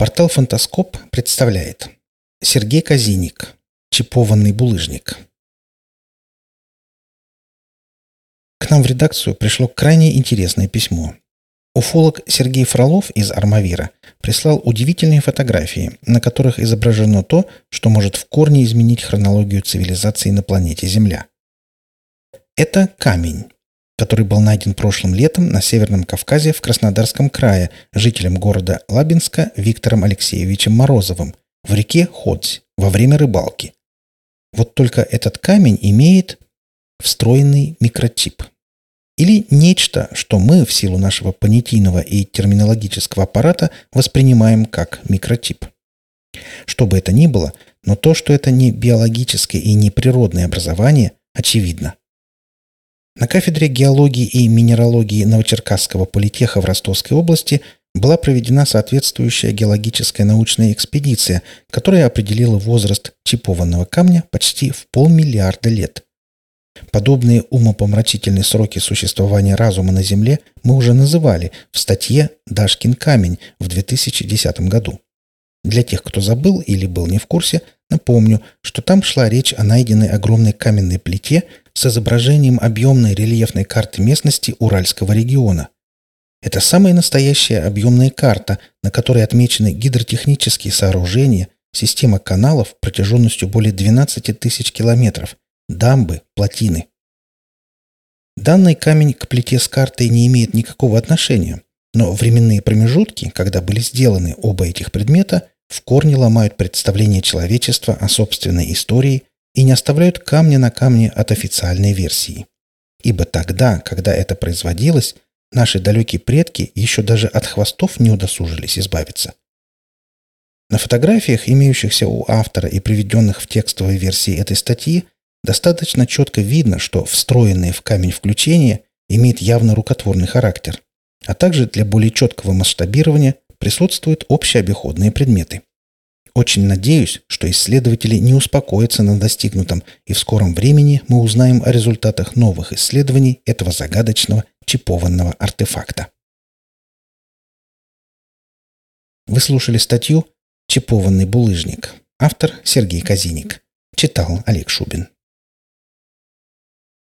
Портал «Фантаскоп» представляет Сергей Казиник Чипованный булыжник К нам в редакцию пришло крайне интересное письмо. Уфолог Сергей Фролов из «Армавира» прислал удивительные фотографии, на которых изображено то, что может в корне изменить хронологию цивилизации на планете Земля. Это камень, который был найден прошлым летом на Северном Кавказе в Краснодарском крае жителем города Лабинска Виктором Алексеевичем Морозовым в реке Ходзь во время рыбалки. Вот только этот камень имеет встроенный микрочип. Или нечто, что мы в силу нашего понятийного и терминологического аппарата воспринимаем как микрочип. Что бы это ни было, но то, что это не биологическое и не природное образование, очевидно. Кафедре геологии и минералогии Новочеркасского политеха в Ростовской области была проведена соответствующая геологическая научная экспедиция, которая определила возраст чипованного камня почти в полмиллиарда лет. Подобные умопомрачительные сроки существования разума на Земле мы уже называли в статье «Дашкин камень» в 2010 году. Для тех, кто забыл или был не в курсе, напомню, что там шла речь о найденной огромной каменной плите с изображением объемной рельефной карты местности Уральского региона. Это самая настоящая объемная карта, на которой отмечены гидротехнические сооружения, система каналов протяженностью более 12 тысяч километров, дамбы, плотины. Данный камень к плите с картой не имеет никакого отношения, но временные промежутки, когда были сделаны оба этих предмета, в корне ломают представление человечества о собственной истории и не оставляют камня на камне от официальной версии. Ибо тогда, когда это производилось, наши далекие предки еще даже от хвостов не удосужились избавиться. На фотографиях, имеющихся у автора и приведенных в текстовой версии этой статьи, достаточно четко видно, что встроенное в камень включение имеет явно рукотворный характер, а также для более четкого масштабирования присутствуют общеобиходные предметы – очень надеюсь, что исследователи не успокоятся на достигнутом, и в скором времени мы узнаем о результатах новых исследований этого загадочного чипованного артефакта. Вы слушали статью «Чипованный булыжник». Автор Сергей Казиник. Читал Олег Шубин.